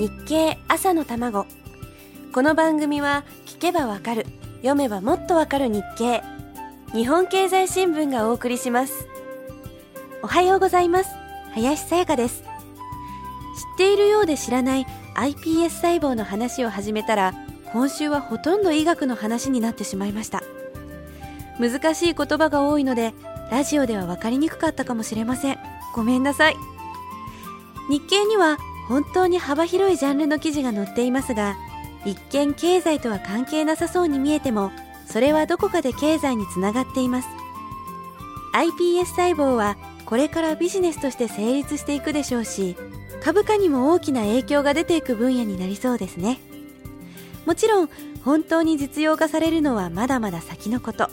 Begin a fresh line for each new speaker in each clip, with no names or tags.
日経朝の卵。この番組は聞けばわかる読めばもっとわかる日経。日本経済新聞がお送りします。おはようございます。林さやかです。知っているようで知らない iPS 細胞の話を始めたら今週はほとんど医学の話になってしまいました。難しい言葉が多いのでラジオでは分かりにくかったかもしれません。ごめんなさい。日経には本当に幅広いジャンルの記事が載っていますが一見経済とは関係なさそうに見えてもそれはどこかで経済につながっています。iPS 細胞はこれからビジネスとして成立していくでしょうし株価にも大きな影響が出ていく分野になりそうですね。もちろん本当に実用化されるのはまだまだ先のこと。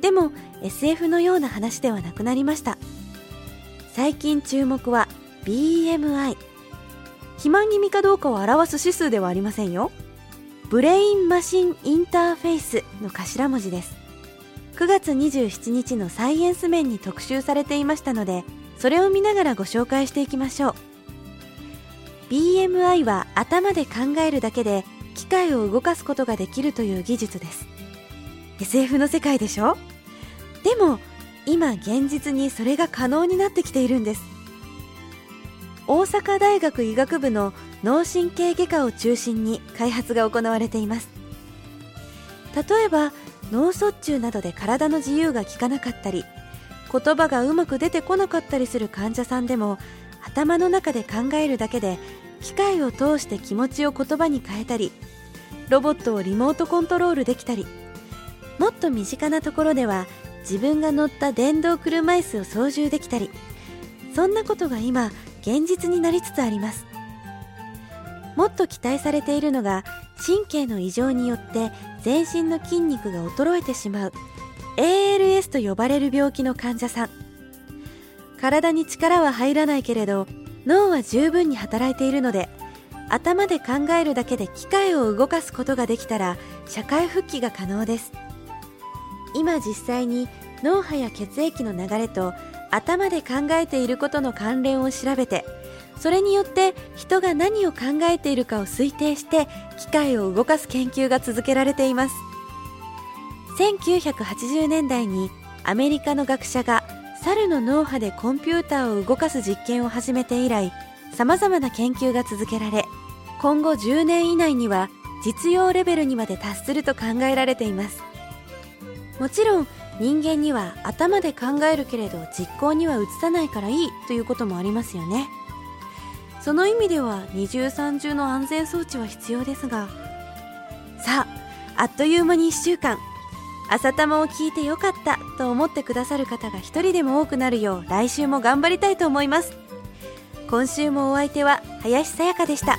でも SF のような話ではなくなりました。最近注目は BMI 肥満気味かどうかを表す指数ではありませんよ。ブレインマシンインターフェイスの頭文字です。9月27日のサイエンス面に特集されていましたのでそれを見ながらご紹介していきましょう。BMI は頭で考えるだけで機械を動かすことができるという技術です。SF の世界でしょ？でも今現実にそれが可能になってきているんです。大阪大学医学部の脳神経外科を中心に開発が行われています。例えば脳卒中などで体の自由が利かなかったり言葉がうまく出てこなかったりする患者さんでも頭の中で考えるだけで機械を通して気持ちを言葉に変えたりロボットをリモートコントロールできたりもっと身近なところでは自分が乗った電動車椅子を操縦できたりそんなことが今現実になりつつあります。もっと期待されているのが神経の異常によって全身の筋肉が衰えてしまう ALS と呼ばれる病気の患者さん。体に力は入らないけれど脳は十分に働いているので頭で考えるだけで機械を動かすことができたら社会復帰が可能です。今実際に脳波や血液の流れと頭で考えていることの関連を調べてそれによって人が何を考えているかを推定して機械を動かす研究が続けられています。1980年代にアメリカの学者が猿の脳波でコンピューターを動かす実験を始めて以来様々な研究が続けられ今後10年以内には実用レベルにまで達すると考えられています。もちろん人間には頭で考えるけれど実行には移さないからいいということもありますよね。その意味では二重三重の安全装置は必要ですが。さああっという間に1週間。朝玉を聞いてよかったと思ってくださる方が一人でも多くなるよう来週も頑張りたいと思います。今週もお相手は林さやかでした。